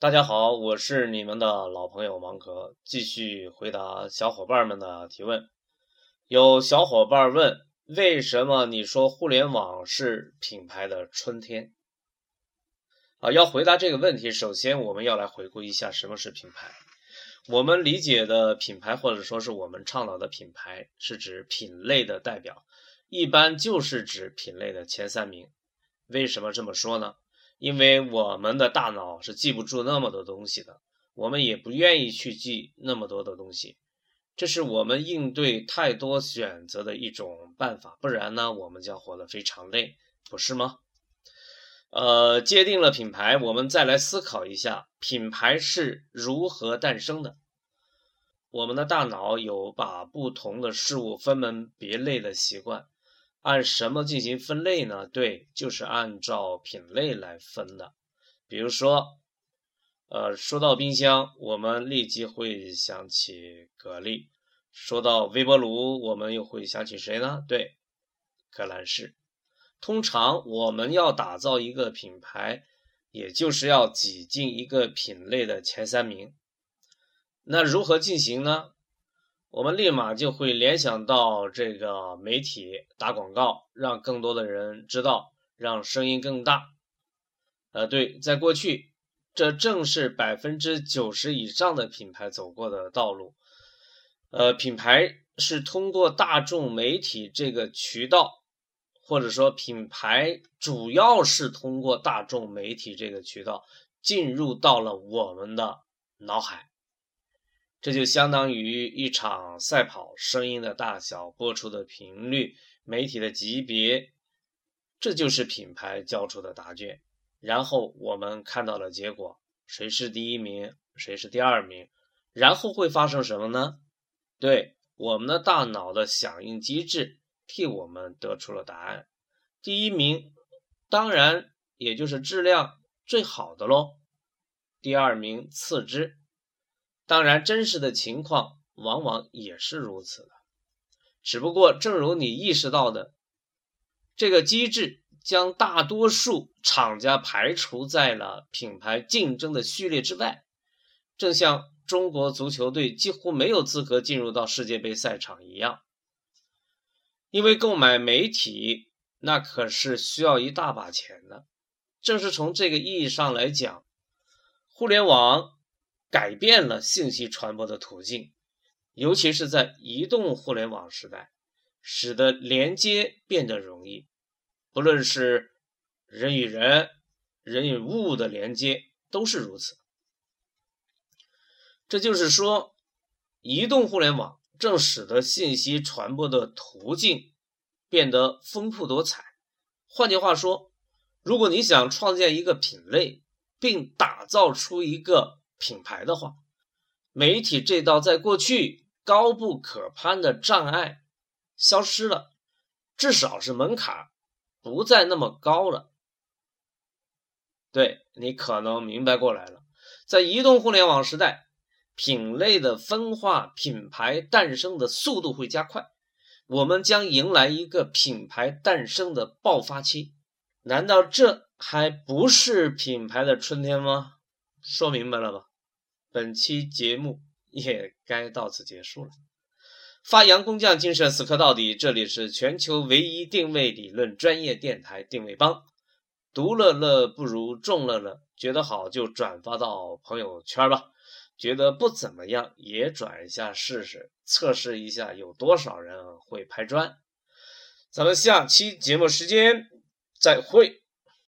大家好，我是你们的老朋友芒格，继续回答小伙伴们的提问。有小伙伴问，为什么你说互联网是品牌的春天？啊，要回答这个问题，首先我们要来回顾一下什么是品牌。我们理解的品牌，或者说是我们倡导的品牌，是指品类的代表，一般就是指品类的前三名。为什么这么说呢？因为我们的大脑是记不住那么多东西的，我们也不愿意去记那么多的东西，这是我们应对太多选择的一种办法。不然呢，我们将活得非常累，不是吗？呃，界定了品牌，我们再来思考一下，品牌是如何诞生的？我们的大脑有把不同的事物分门别类的习惯。按什么进行分类呢？对，就是按照品类来分的。比如说，呃，说到冰箱，我们立即会想起格力；说到微波炉，我们又会想起谁呢？对，格兰仕。通常我们要打造一个品牌，也就是要挤进一个品类的前三名。那如何进行呢？我们立马就会联想到这个媒体打广告，让更多的人知道，让声音更大。呃，对，在过去，这正是百分之九十以上的品牌走过的道路。呃，品牌是通过大众媒体这个渠道，或者说品牌主要是通过大众媒体这个渠道进入到了我们的脑海。这就相当于一场赛跑，声音的大小、播出的频率、媒体的级别，这就是品牌交出的答卷。然后我们看到了结果，谁是第一名，谁是第二名，然后会发生什么呢？对，我们的大脑的响应机制替我们得出了答案。第一名，当然也就是质量最好的喽。第二名次之。当然，真实的情况往往也是如此的，只不过正如你意识到的，这个机制将大多数厂家排除在了品牌竞争的序列之外，正像中国足球队几乎没有资格进入到世界杯赛场一样。因为购买媒体那可是需要一大把钱的，正是从这个意义上来讲，互联网。改变了信息传播的途径，尤其是在移动互联网时代，使得连接变得容易。不论是人与人、人与物的连接，都是如此。这就是说，移动互联网正使得信息传播的途径变得丰富多彩。换句话说，如果你想创建一个品类，并打造出一个。品牌的话，媒体这道在过去高不可攀的障碍消失了，至少是门槛不再那么高了。对你可能明白过来了，在移动互联网时代，品类的分化、品牌诞生的速度会加快，我们将迎来一个品牌诞生的爆发期。难道这还不是品牌的春天吗？说明白了吧？本期节目也该到此结束了。发扬工匠精神，死磕到底。这里是全球唯一定位理论专业电台定位帮。独乐乐不如众乐乐，觉得好就转发到朋友圈吧。觉得不怎么样也转一下试试，测试一下有多少人会拍砖。咱们下期节目时间再会。